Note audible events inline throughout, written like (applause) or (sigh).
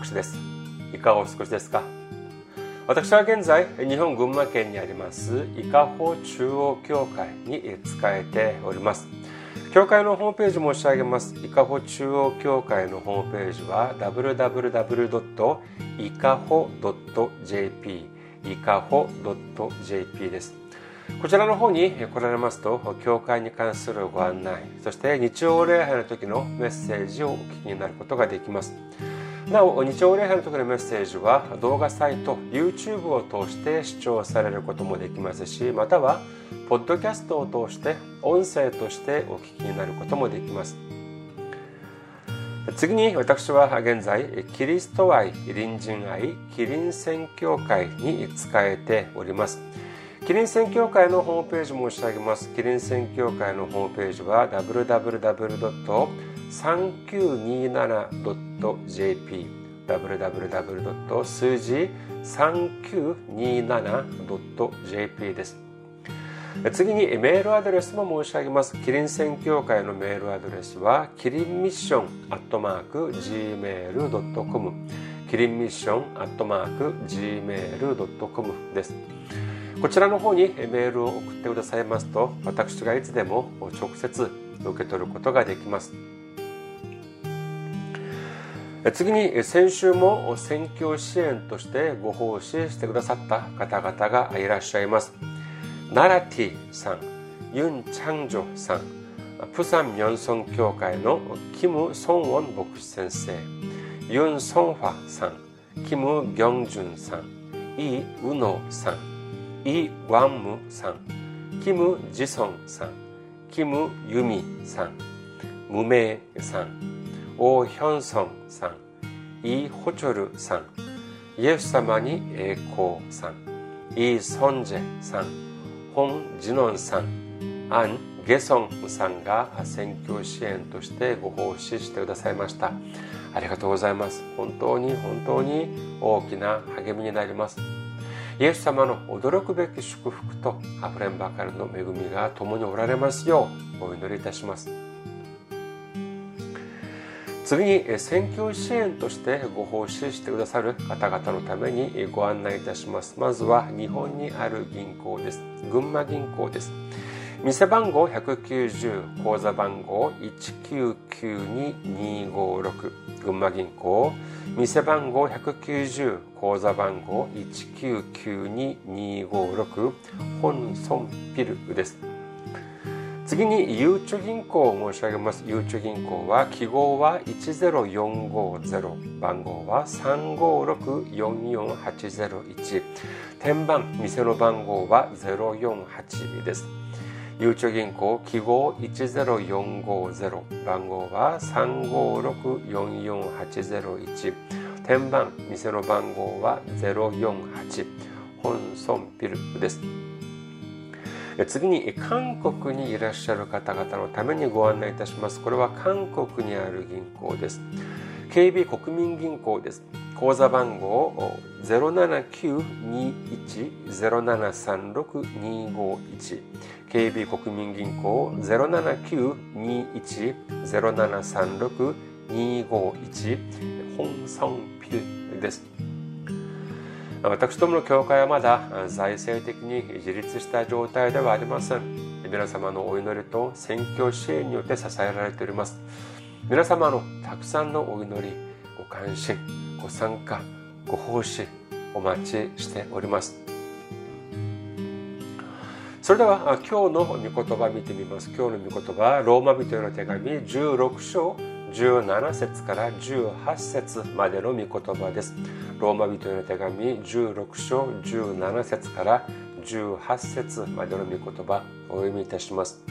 牧師です。いかがお過ごしですか？私は現在日本群馬県にあります伊香保中央教会に仕えております。教会のホームページ申し上げます。伊香保中央教会のホームページは www. いかほ .jp いかほ .jp です。こちらの方に来られますと教会に関するご案内そして日曜礼拝の時のメッセージをお聞きになることができます。なお日曜礼拝の時のメッセージは動画サイト YouTube を通して視聴されることもできますしまたはポッドキャストを通して音声としてお聞きになることもできます次に私は現在キリスト愛隣人愛キリン宣教会に仕えておりますキリン宣教会のホームページ申し上げます。キリン宣教会のホームページは www. 3927.jp www. 数字 3927.jp です。次にメールアドレスも申し上げます。キリン宣教会のメールアドレスはキリンミッションアットマーク gmail.com キリンミッションアットマーク gmail.com です。こちらの方にメールを送ってくださいますと私がいつでも直接受け取ることができます次に先週も選挙支援としてご奉仕してくださった方々がいらっしゃいます。ナラティさんユン・チャンジョさんプサン・ミョンソン協会のキム・ソンウォン牧師先生ユン・ソンファさんキム・ギョンジュンさんイ・ウノさんイ・ワンムさん、キム・ジソンさん、キム・ユミさん、ムメイさん、オ・ヒョンソンさん、イ・ホチョルさん、イエス様に栄光さん、イ・ソンジェさん、ホン・ジノンさん、アン・ゲソンさんが選挙支援としてご奉仕してくださいました。ありがとうございます。本当に本当に大きな励みになります。イエス様の驚くべき祝福と溢れんばかりの恵みが共におられますようお祈りいたします次に選挙支援としてご奉仕してくださる方々のためにご案内いたします。まずは日本にある銀行です。群馬銀行です。店番号190口座番号1992256群馬銀行。店番号190口座番号1992256本村ピルです。次にゆうちょ銀行を申し上げます。ゆうちょ銀行は記号は10450番号は35644801天番店の番号は048です。ゆうちょ銀行記号10450番号は35644801天番店の番号は048本村ビルです。次に韓国にいらっしゃる方々のためにご案内いたします。これは韓国にある銀行です。KB 国民銀行です。口座番号07921-0736-251 KB 国民銀行079-21-0736-251本村ピルです。私どもの教会はまだ財政的に自立した状態ではありません。皆様のお祈りと宣教支援によって支えられております。皆様のたくさんのお祈りご関心ご参加ご奉仕お待ちしております。それでは今日の御言葉見てみます。今日の御言葉ローマ人への手紙16章17節から18節までの御言葉です。ローマ人への手紙16章17節から18節までの御言葉お読みいたします。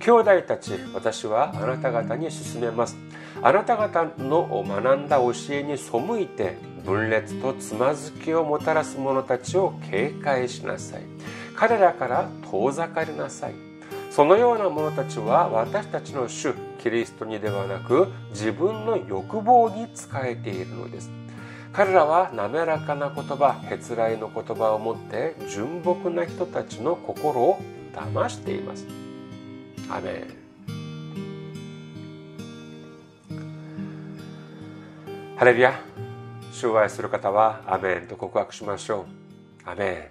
兄弟たち私はあなた方に勧めます。あなた方の学んだ教えに背いて分裂とつまずきをもたらす者たちを警戒しなさい。彼らから遠ざかりなさい。そのような者たちは私たちの主キリストにではなく自分の欲望に仕えているのです。彼らは滑らかな言葉へつらいの言葉を持って純朴な人たちの心を騙しています。アメン。ハレルヤ主を愛する方はアメンと告白しましょう。アメン。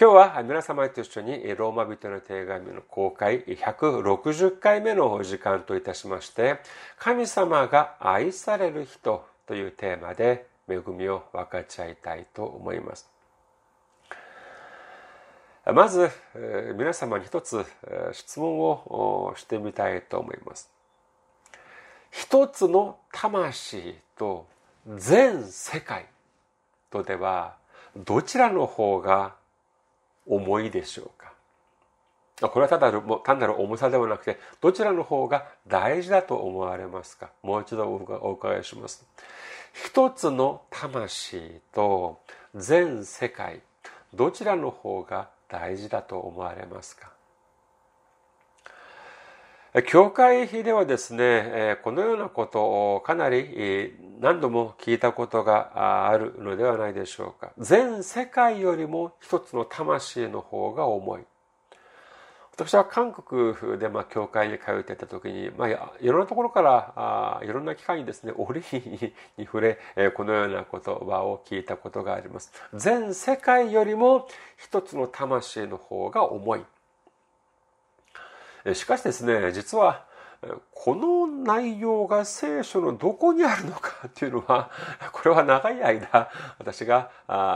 今日は皆様と一緒にローマ人の手紙の公開160回目の時間といたしまして神様が愛される人というテーマで恵みを分かち合いたいと思います。まず皆様に一つ質問をしてみたいと思います。一つの魂と全世界とではどちらの方が重いでしょうか？これはただ単なる重さではなくてどちらの方が大事だと思われますか？もう一度お伺いします。一つの魂と全世界どちらの方が大事だと思われますか？教会費ではですね、このようなことをかなり何度も聞いたことがあるのではないでしょうか。全世界よりも一つの魂の方が重い。私は韓国でまあ教会に通ってた時に、まあ、いろんなところからあいろんな機会にですね (laughs) 折に触れえこのような言葉を聞いたことがあります。全世界よりも一つの魂の方が重い。しかしですね実はこの内容が聖書のどこにあるのかっていうのは (laughs) これは長い間私が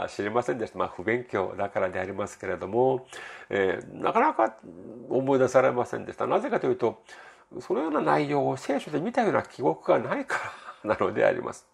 知りませんでした、まあ、不勉強だからでありますけれども、えー、なかなか思い出されませんでした。なぜかというとそのような内容を聖書で見たような記憶がないからなのであります。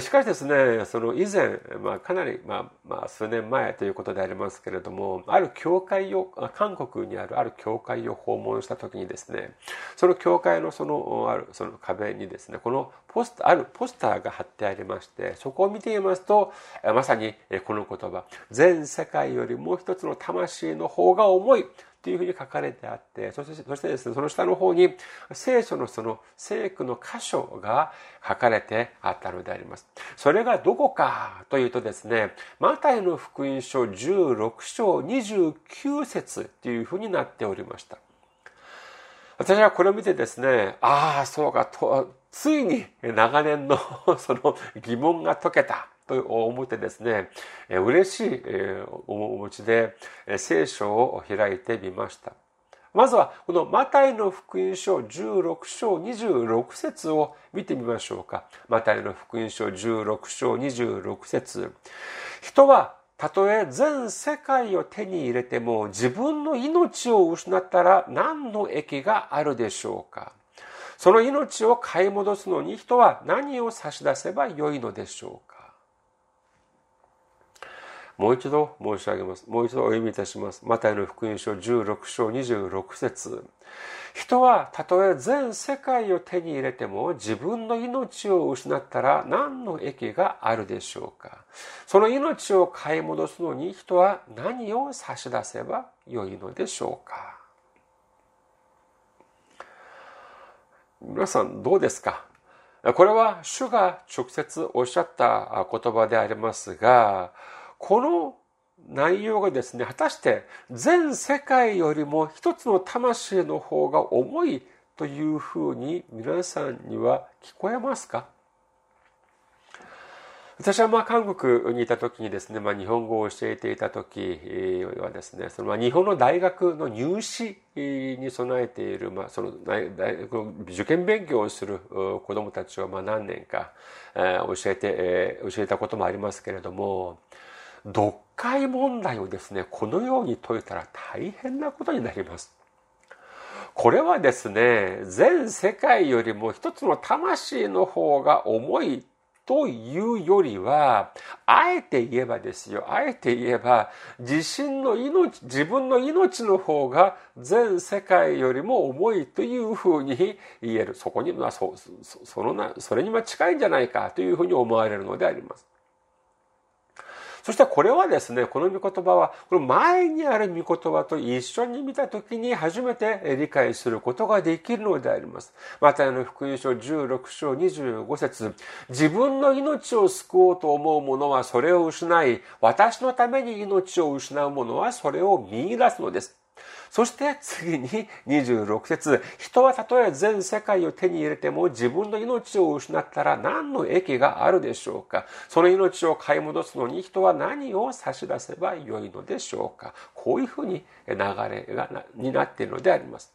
しかしですね、その以前、まあ、かなり、まあ、まあ、数年前ということでありますけれども、ある教会を、韓国にあるある教会を訪問した時にですね、その教会のその、ある、その壁にですね、このポスター、あるポスターが貼ってありまして、そこを見ていますと、まさにこの言葉、全世界よりもう一つの魂の方が重い。というふうに書かれてあって、そして、そしてですね、その下の方に聖書のその聖句の箇所が書かれてあったのであります。それがどこかというとですね、マタイの福音書16章29節というふうになっておりました。私はこれを見てですね、ああ、そうか、と、ついに長年のその疑問が解けた。と思ってですね、嬉しい面持ちで聖書を開いてみました。まずはこのマタイの福音書16章26節を見てみましょうか。マタイの福音書16章26節人はたとえ全世界を手に入れても自分の命を失ったら何の益があるでしょうかその命を買い戻すのに人は何を差し出せばよいのでしょうかもう一度申し上げます。もう一度お読みいたします。マタイの福音書16章26節人はたとえ全世界を手に入れても自分の命を失ったら何の益があるでしょうかその命を買い戻すのに人は何を差し出せばよいのでしょうか皆さんどうですか？これは主が直接おっしゃった言葉でありますがこの内容がですね、果たして全世界よりも一つの魂の方が重いというふうに皆さんには聞こえますか？私はまあ韓国にいた時にですね、まあ、日本語を教えていた時はですね、そのまあ日本の大学の入試に備えている、まあ、その大学受験勉強をする子供たちをまあ何年か教えて、教えたこともありますけれども、読解問題をですね、このように解いたら大変なことになります。これはですね、全世界よりも一つの魂の方が重いというよりは、あえて言えばですよ、あえて言えば、自身の命、自分の命の方が全世界よりも重いというふうに言える。そこにはそ、そのな、それには近いんじゃないかというふうに思われるのであります。そしてこれはですね、この御言葉は、この前にある御言葉と一緒に見たときに初めて理解することができるのであります。またの福音書16章25節自分の命を救おうと思う者はそれを失い、私のために命を失う者はそれを見出すのです。そして次に26節人はたとえ全世界を手に入れても自分の命を失ったら何の益があるでしょうか？その命を買い戻すのに人は何を差し出せばよいのでしょうか？こういうふうに流れがになっているのであります。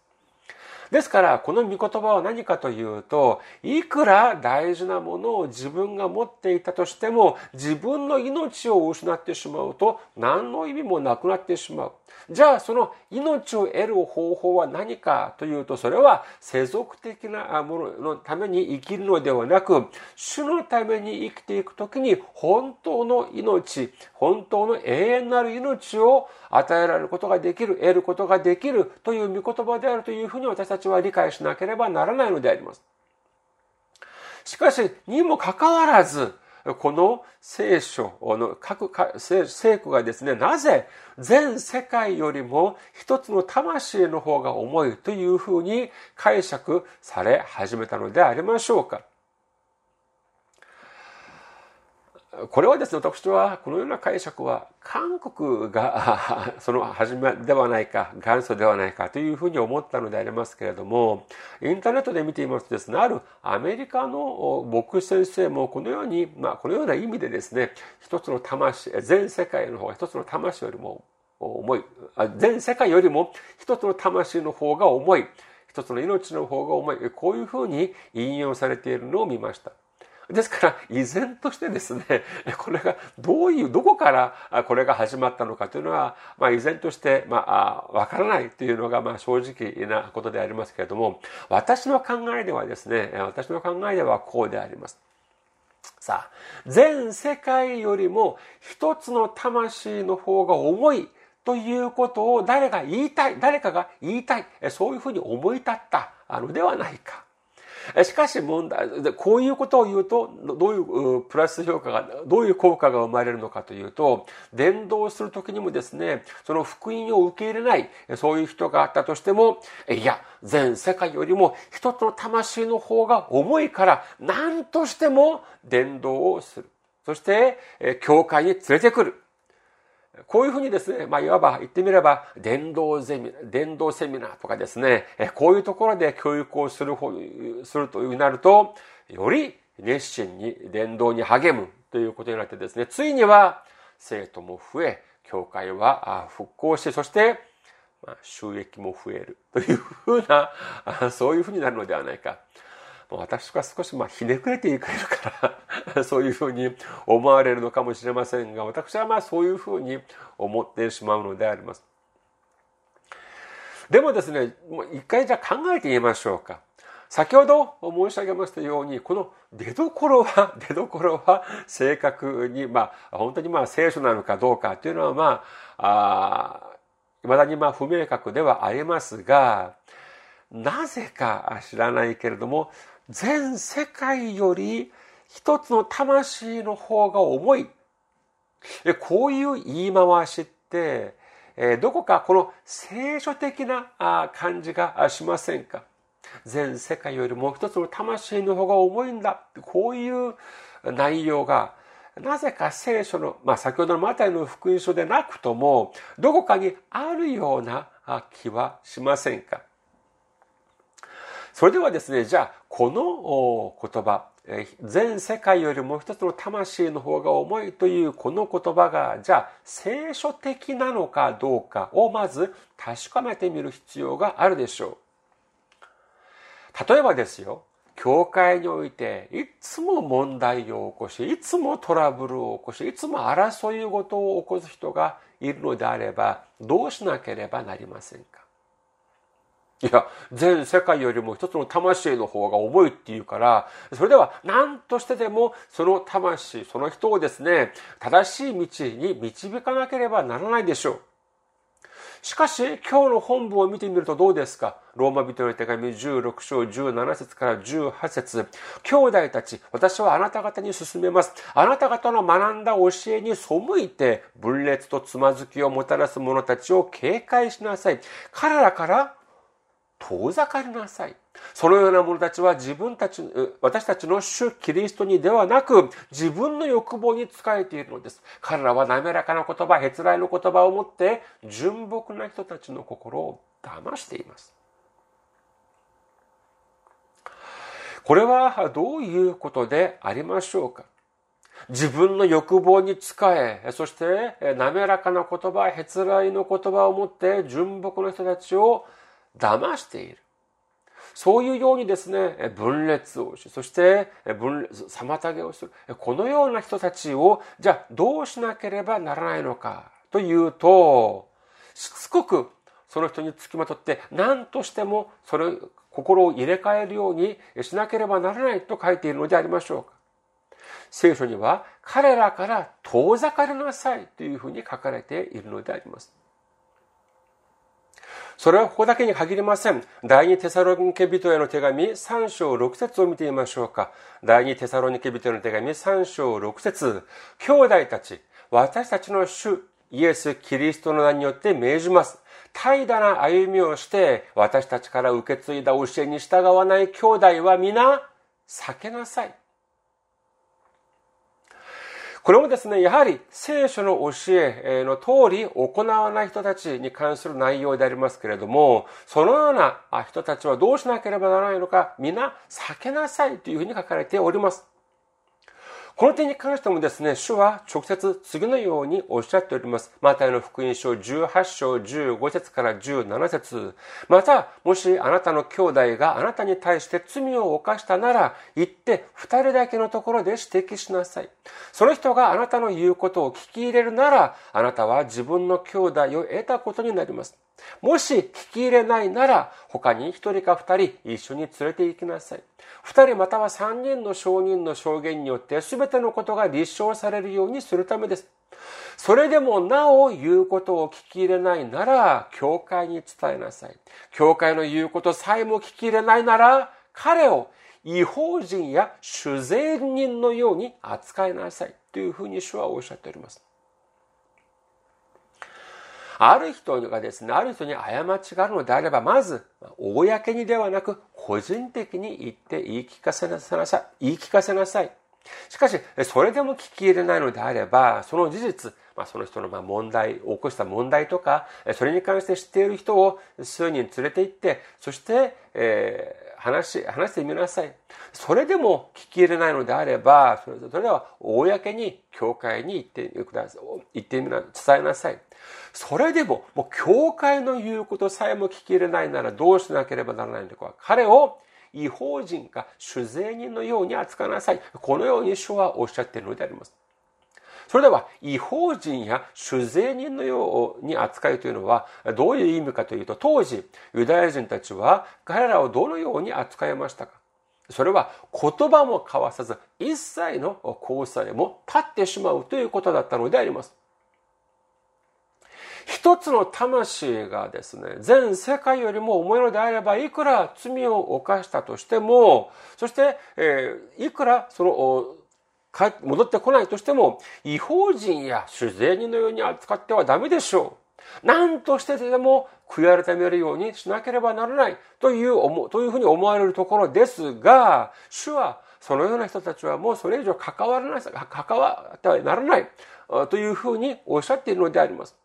ですから、この御言葉は何かというと、いくら大事なものを自分が持っていたとしても、自分の命を失ってしまうと、何の意味もなくなってしまう。じゃあ、その命を得る方法は何かというと、それは世俗的なもののために生きるのではなく、主のために生きていくときに、本当の命、本当の永遠なる命を与えられることができる、得ることができるという御言葉であるというふうに私たちたちは理解しなければならないのであります。しかし、にもかかわらず、この聖書の各聖句がですね、なぜ全世界よりも一つの魂の方が重いというふうに解釈され始めたのでありましょうか。これはですね、私はこのような解釈は韓国が (laughs) その始めではないか、元祖ではないかというふうに思ったのでありますけれども、インターネットで見ていますとですね、あるアメリカの牧師先生もこのように、まあこのような意味でですね、一つの魂、全世界の方が一つの魂よりも重い、全世界よりも一つの魂の方が重い、一つの命の方が重い、こういうふうに引用されているのを見ました。ですから、依然としてですね、(laughs) これがどういう、どこからこれが始まったのかというのは、まあ依然として、まあ、わからないというのが、まあ正直なことでありますけれども、私の考えではですね、私の考えではこうであります。さあ、全世界よりも一つの魂の方が重いということを誰が言いたい、誰かが言いたい、そういうふうに思い立ったのではないか。しかし問題、こういうことを言うと、どういうプラス評価が、どういう効果が生まれるのかというと、伝道するときにもですね、その福音を受け入れない、そういう人があったとしても、いや、全世界よりも一つの魂の方が重いから、何としても伝道をする。そして、教会に連れてくる。こういうふうにですね、まあ、いわば言ってみれば、伝道ゼミ、伝道セミナーとかですね、こういうところで教育をする、するというになると、より熱心に伝道に励むということになってですね、ついには生徒も増え、教会は復興して、そして、収益も増えるというふうな、そういうふうになるのではないか。私が少しまひねくれていかれるからそういうふうに思われるのかもしれませんが、私はまあそういうふうに思ってしまうのであります。でもですね、もう一回じゃあ考えてみましょうか。先ほど申し上げましたように、この出どころは、(laughs) 出どころは正確に、まあ、本当にまあ聖書なのかどうかというのは、まあ、あ未だにまあ不明確ではありますが、なぜか知らないけれども、全世界より一つの魂の方が重い。こういう言い回しって、どこかこの聖書的な感じがしませんか？全世界よりもう一つの魂の方が重いんだ。こういう内容が、なぜか聖書の、まあ先ほどのマタイの福音書でなくとも、どこかにあるような気はしませんか？それではですね、じゃあ、この言葉、全世界よりも一つの魂の方が重いというこの言葉が、じゃあ、聖書的なのかどうかをまず確かめてみる必要があるでしょう。例えばですよ、教会においていつも問題を起こし、いつもトラブルを起こし、いつも争い事を起こす人がいるのであれば、どうしなければなりませんか？いや、全世界よりも一つの魂の方が重いっていうから、それでは何としてでもその魂、その人をですね、正しい道に導かなければならないでしょう。しかし、今日の本文を見てみるとどうですか？ローマ人の手紙16章17節から18節兄弟たち、私はあなた方に進めます。あなた方の学んだ教えに背いて、分裂とつまずきをもたらす者たちを警戒しなさい。彼らから遠ざかりなさい。そのような者たちは自分たち、私たちの主キリストにではなく、自分の欲望に仕えているのです。彼らは滑らかな言葉、へつらいの言葉を持って、純朴な人たちの心を騙しています。これはどういうことでありましょうか？自分の欲望に仕え、そして滑らかな言葉、へつらいの言葉を持って純朴な人たちを騙している。そういうようにですね、分裂をし、そして分妨げをする。このような人たちを、じゃあどうしなければならないのかというと、しつこくその人につきまとって、何としてもそれ、心を入れ替えるようにしなければならないと書いているのでありましょうか。聖書には、彼らから遠ざかりなさいというふうに書かれているのであります。それはここだけに限りません。第二テサロニケ人への手紙3章6節を見てみましょうか。第二テサロニケ人への手紙3章6節兄弟たち、私たちの主イエス・キリストの名によって命じます。怠惰な歩みをして、私たちから受け継いだ教えに従わない兄弟は皆、避けなさい。これもですね、やはり聖書の教えの通り行わない人たちに関する内容でありますけれども、そのような人たちはどうしなければならないのか、皆避けなさいというふうに書かれております。この点に関してもですね、主は直接次のようにおっしゃっております。マタイの福音書18章15節から17節また、もしあなたの兄弟があなたに対して罪を犯したなら、行って二人だけのところで指摘しなさい。その人があなたの言うことを聞き入れるなら、あなたは自分の兄弟を得たことになります。もし聞き入れないなら、他に一人か二人一緒に連れて行きなさい。二人または三人の証人の証言によって全てのことが立証されるようにするためです。それでもなお言うことを聞き入れないなら、教会に伝えなさい。教会の言うことさえも聞き入れないなら、彼を違法人や主税人のように扱いなさい。というふうに主はおっしゃっております。ある人がですね、ある人に過ちがあるのであれば、まず、公にではなく、個人的に言って言い聞かせなさい。言い聞かせなさい。しかし、それでも聞き入れないのであれば、その事実、まあ、その人のま問題、起こした問題とか、それに関して知っている人を数人連れて行って、そして、え、話、話してみなさい。それでも聞き入れないのであれば、それでは公に教会に行ってください。行ってみな、伝えなさい。それでも、もう教会の言うことさえも聞き入れないならどうしなければならないのか。彼を違法人か主税人のように扱わなさい。このように主はおっしゃっているのであります。それでは、違法人や主税人のように扱いというのは、どういう意味かというと、当時、ユダヤ人たちは彼らをどのように扱いましたか？それは言葉も交わさず、一切の交際も立ってしまうということだったのであります。一つの魂がですね、全世界よりも重いのであれば、いくら罪を犯したとしても、そして、えー、いくらその、戻ってこないとしても、違法人や主税人のように扱ってはダメでしょう。何としてでも悔い改めるようにしなければならないという、というふうに思われるところですが、主はそのような人たちはもうそれ以上関わらない、関わってはならないというふうにおっしゃっているのであります。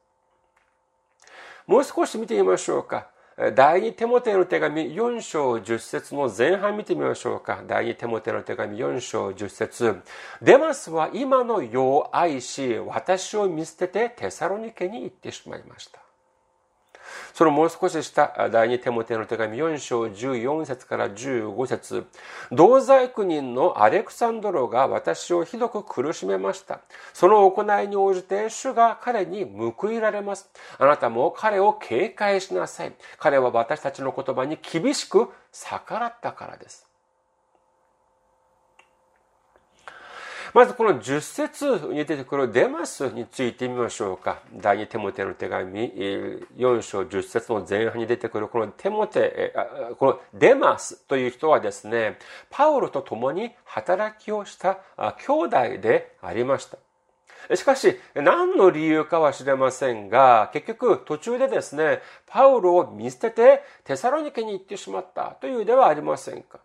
もう少し見てみましょうか。第二手モテの手紙4章10節の前半見てみましょうか。第二手モテの手紙4章10節デマスは今の世を愛し、私を見捨ててテサロニケに行ってしまいました。そのもう少し下、第二手モテの手紙4章14節から15節同罪苦人のアレクサンドロが私をひどく苦しめました。その行いに応じて主が彼に報いられます。あなたも彼を警戒しなさい。彼は私たちの言葉に厳しく逆らったからです。まずこの10節に出てくるデマスについてみましょうか。第2テモテの手紙4章10節の前半に出てくるこのテモテ、このデマスという人はですね、パウロと共に働きをした兄弟でありました。しかし、何の理由かは知れませんが、結局途中でですね、パウロを見捨ててテサロニケに行ってしまったというではありませんか。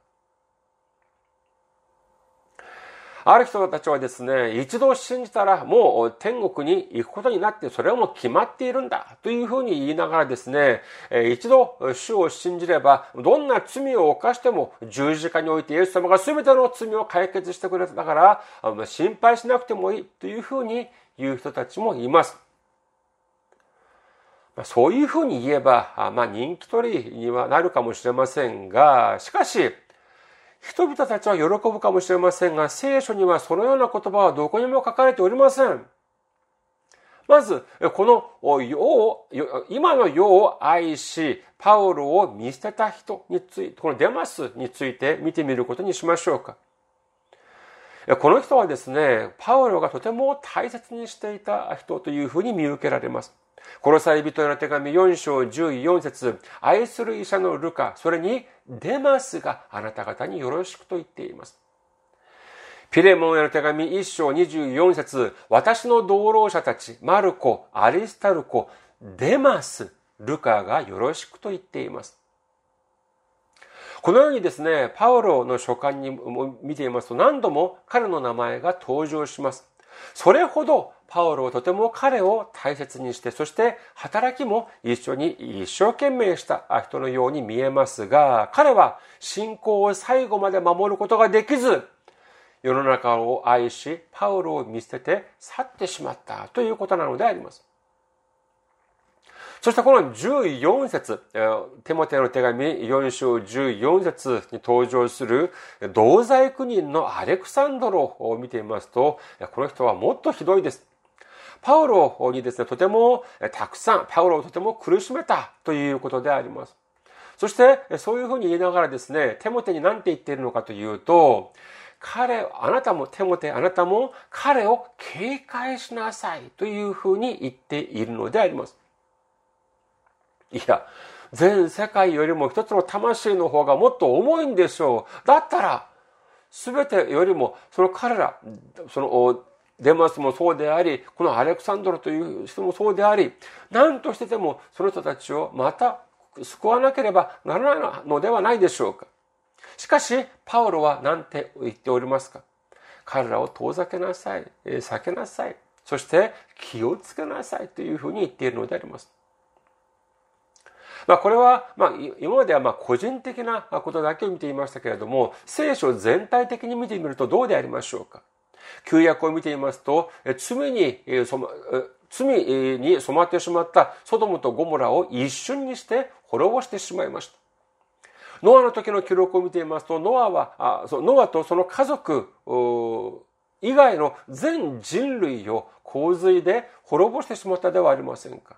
ある人たちはですね、一度信じたらもう天国に行くことになって、それはもう決まっているんだというふうに言いながらですね、一度主を信じれば、どんな罪を犯しても十字架においてイエス様が全ての罪を解決してくれたから、心配しなくてもいいというふうに言う人たちもいます。そういうふうに言えば、まあ人気取りにはなるかもしれませんが、しかし、人々たちは喜ぶかもしれませんが、聖書にはそのような言葉はどこにも書かれておりません。まず、この世を、今の世を愛し、パウロを見捨てた人について、このデマスについて見てみることにしましょうか。この人はですね、パウロがとても大切にしていた人というふうに見受けられます。殺され人への手紙4章14節愛する医者のルカ、それにデマスがあなた方によろしくと言っています。ピレモンへの手紙1章24節私の同労者たち、マルコ、アリスタルコ、デマス、ルカがよろしくと言っています。このようにですね、パウロの書簡に見ていますと何度も彼の名前が登場します。それほどパウロはとても彼を大切にして、そして働きも一緒に一生懸命した人のように見えますが、彼は信仰を最後まで守ることができず、世の中を愛し、パウロを見捨てて去ってしまったということなのであります。そしてこの14節、テモテの手紙4章14節に登場する同罪苦人のアレクサンドロを見てみますと、この人はもっとひどいです。パウロにですね、とてもたくさん、パウロをとても苦しめたということであります。そして、そういうふうに言いながらですね、テモテに何て言っているのかというと、彼、あなたも、テモテ、あなたも彼を警戒しなさいというふうに言っているのであります。いや、全世界よりも一つの魂の方がもっと重いんでしょう。だったら、すべてよりも、その彼ら、その、デマスもそうであり、このアレクサンドロという人もそうであり、何としてでもその人たちをまた救わなければならないのではないでしょうか。しかし、パウロは何て言っておりますか彼らを遠ざけなさい、避けなさい、そして気をつけなさいというふうに言っているのであります。まあ、これは、まあ、今まではまあ個人的なことだけを見ていましたけれども、聖書全体的に見てみるとどうでありましょうか。旧約を見ていますと、罪に、罪に染まってしまったソドムとゴモラを一瞬にして滅ぼしてしまいました。ノアの時の記録を見ていますと、ノアは、あノアとその家族以外の全人類を洪水で滅ぼしてしまったではありませんか。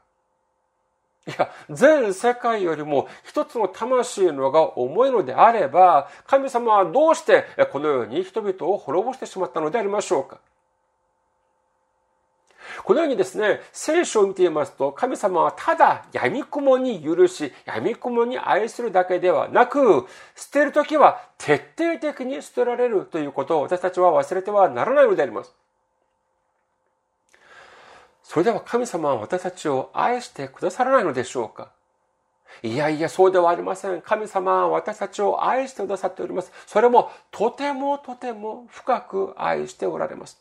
いや、全世界よりも一つの魂のが重いのであれば、神様はどうしてこのように人々を滅ぼしてしまったのでありましょうか？このようにですね、聖書を見ていますと、神様はただ闇雲に許し、闇雲に愛するだけではなく、捨てるときは徹底的に捨てられるということを私たちは忘れてはならないのであります。それでは神様は私たちを愛してくださらないのでしょうか？いやいや、そうではありません。神様は私たちを愛してくださっております。それもとてもとても深く愛しておられます。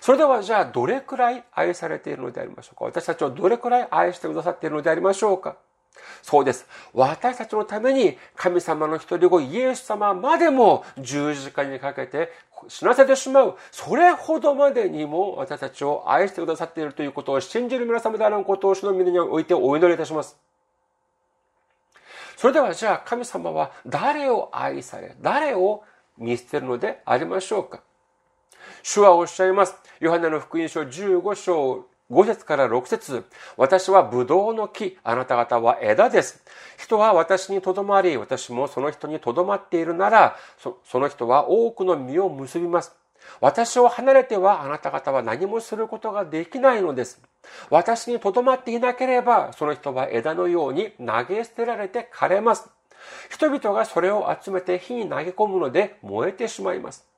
それではじゃあどれくらい愛されているのでありましょうか？私たちをどれくらい愛してくださっているのでありましょうか？そうです。私たちのために神様の一人子イエス様までも十字架にかけて死なせてしまう。それほどまでにも私たちを愛してくださっているということを信じる皆様であることを主の皆においてお祈りいたします。それではじゃあ神様は誰を愛され、誰を見捨てるのでありましょうか主はおっしゃいます。ヨハネの福音書15章5節から6節私はブドウの木、あなた方は枝です。人は私にとどまり、私もその人にとどまっているなら、その人は多くの実を結びます。私を離れてはあなた方は何もすることができないのです。私にとどまっていなければ、その人は枝のように投げ捨てられて枯れます。人々がそれを集めて火に投げ込むので燃えてしまいます。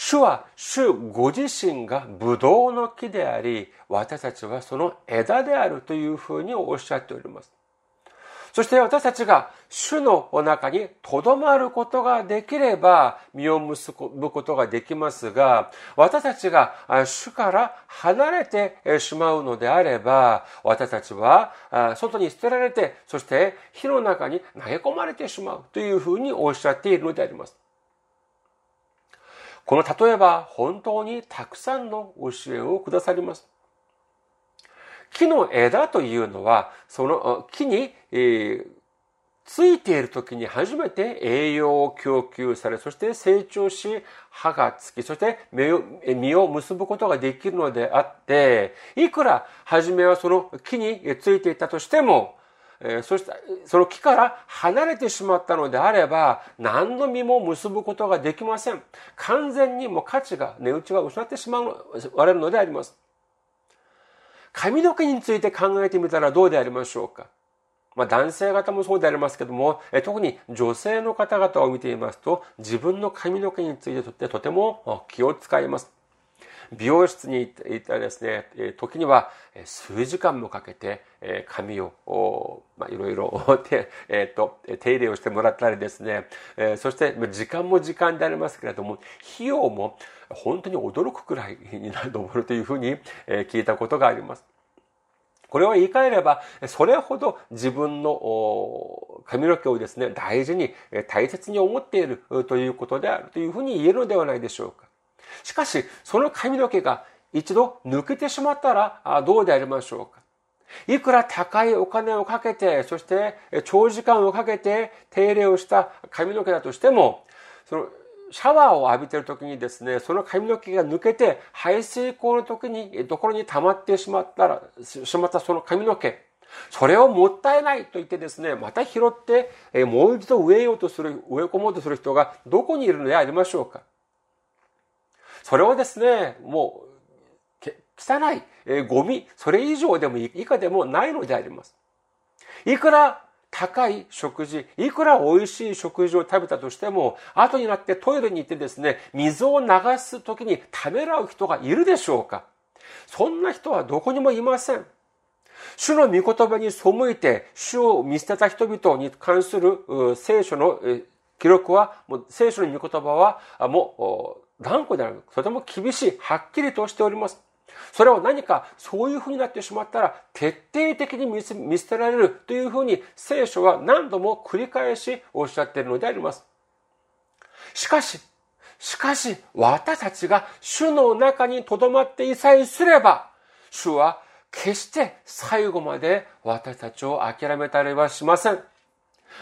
主は主ご自身がブドウの木であり、私たちはその枝であるというふうにおっしゃっております。そして私たちが主の中に留まることができれば実を結ぶことができますが、私たちが主から離れてしまうのであれば、私たちは外に捨てられて、そして火の中に投げ込まれてしまうというふうにおっしゃっているのであります。この例えば本当にたくさんの教えをくださります。木の枝というのは、その木に、えー、ついている時に初めて栄養を供給され、そして成長し、葉がつき、そして実を結ぶことができるのであって、いくら初めはその木についていたとしても、えー、そして、その木から離れてしまったのであれば、何の実も結ぶことができません。完全にもう価値が、値打ちが失ってしまわれるのであります。髪の毛について考えてみたらどうでありましょうかまあ、男性方もそうでありますけども、え特に女性の方々を見ていますと、自分の髪の毛についてとってとても気を使います。美容室に行ったらですね、時には数時間もかけて髪を、まあ、いろいろ (laughs) 手,、えーと、手入れをしてもらったりですね、そして時間も時間でありますけれども、費用も本当に驚くくらいになるというふうに聞いたことがあります。これを言い換えれば、それほど自分の髪の毛をですね、大事に大切に思っているということであるというふうに言えるのではないでしょうか。しかし、その髪の毛が一度抜けてしまったらどうでありましょうか？いくら高いお金をかけて、そして長時間をかけて手入れをした髪の毛だとしても、そのシャワーを浴びている時にですね、その髪の毛が抜けて排水口の時に、ところに溜まってしまったら、しまったその髪の毛、それをもったいないと言ってですね、また拾って、もう一度植えようとする、植え込もうとする人がどこにいるのでありましょうか？それをですね、もう、汚い、えー、ゴミ、それ以上でも以下でもないのであります。いくら高い食事、いくら美味しい食事を食べたとしても、後になってトイレに行ってですね、水を流す時にためらう人がいるでしょうかそんな人はどこにもいません。主の御言葉に背いて、主を見捨てた人々に関する聖書の記録は、もう聖書の御言葉は、もう頑固である。とても厳しい。はっきりとしております。それは何かそういうふうになってしまったら徹底的に見捨てられるというふうに聖書は何度も繰り返しおっしゃっているのであります。しかし、しかし私たちが主の中に留まっていさえすれば、主は決して最後まで私たちを諦めたりはしません。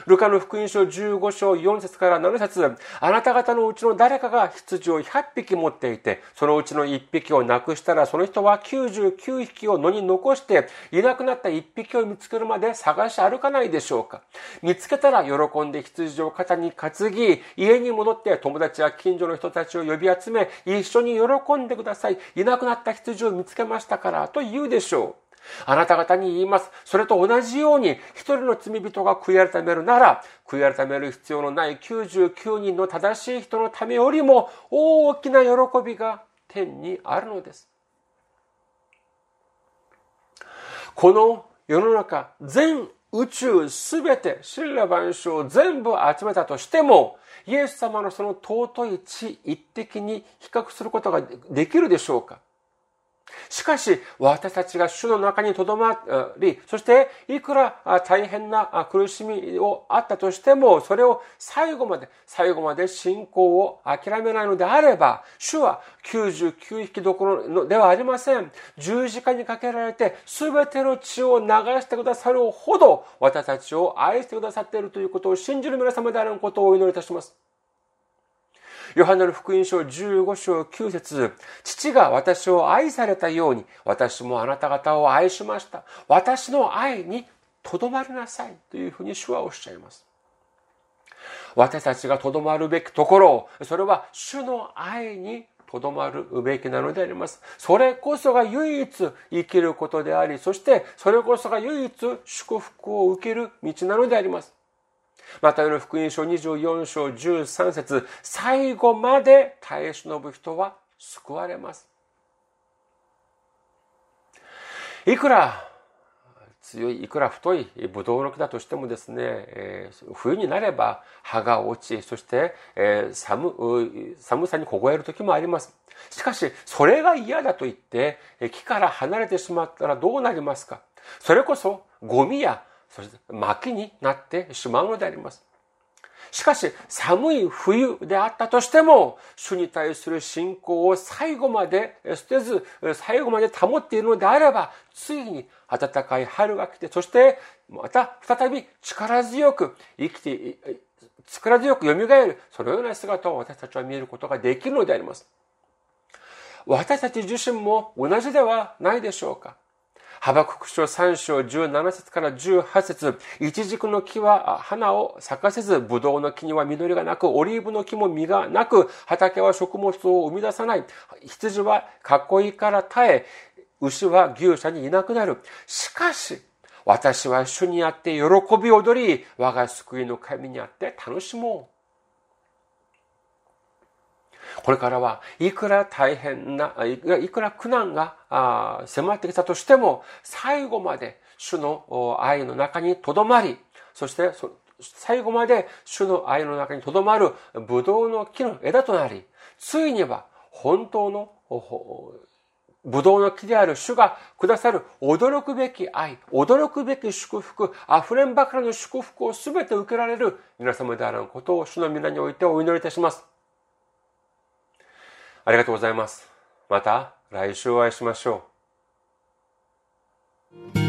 ルカの福音書15章4節から7節あなた方のうちの誰かが羊を100匹持っていて、そのうちの1匹をなくしたら、その人は99匹を野に残して、いなくなった1匹を見つけるまで探し歩かないでしょうか。見つけたら喜んで羊を肩に担ぎ、家に戻って友達や近所の人たちを呼び集め、一緒に喜んでください。いなくなった羊を見つけましたから、と言うでしょう。あなた方に言います。それと同じように、一人の罪人が悔い改めるなら、悔い改める必要のない99人の正しい人のためよりも大きな喜びが天にあるのです。この世の中、全宇宙すべて、神羅万象全部集めたとしても、イエス様のその尊い地一滴に比較することができるでしょうか？しかし、私たちが主の中に留まり、そして、いくら大変な苦しみをあったとしても、それを最後まで、最後まで信仰を諦めないのであれば、主は99匹どころではありません。十字架にかけられて、すべての血を流してくださるほど、私たちを愛してくださっているということを信じる皆様であることをお祈りいたします。ヨハネの福音書15章9節父が私を愛されたように、私もあなた方を愛しました。私の愛にとどまりなさい。というふうに主はおっしゃいます。私たちがとどまるべきところを、それは主の愛にとどまるべきなのであります。それこそが唯一生きることであり、そしてそれこそが唯一祝福を受ける道なのであります。またの福音書24章13節最後まで耐え忍ぶ人は救われます。いくら強い、いくら太いブドウの木だとしてもですね、えー、冬になれば葉が落ち、そして、えー、寒寒さに凍える時もあります。しかし、それが嫌だと言って、木から離れてしまったらどうなりますか？それこそゴミやそして薪になってしまうのであります。しかし、寒い冬であったとしても、主に対する信仰を最後まで捨てず、最後まで保っているのであれば、ついに暖かい春が来て、そしてまた再び力強く生きて、力強く蘇る、そのような姿を私たちは見ることができるのであります。私たち自身も同じではないでしょうかハバクク書3章17節から18節イチジクの木は花を咲かせず、ブドウの木には緑がなく、オリーブの木も実がなく、畑は食物を生み出さない。羊は囲いから耐え、牛は牛舎にいなくなる。しかし、私は主にあって喜び踊り、我が救いの神にあって楽しもう。これからはいくら大変な、いくら苦難が迫ってきたとしても、最後まで主の愛の中にとどまり、そして最後まで主の愛の中にとどまるブドウの木の枝となり、ついには本当のブドウの木である主がくださる驚くべき愛、驚くべき祝福、溢れんばかりの祝福をすべて受けられる皆様であることを主の皆においてお祈りいたします。ありがとうございます。また来週お会いしましょう。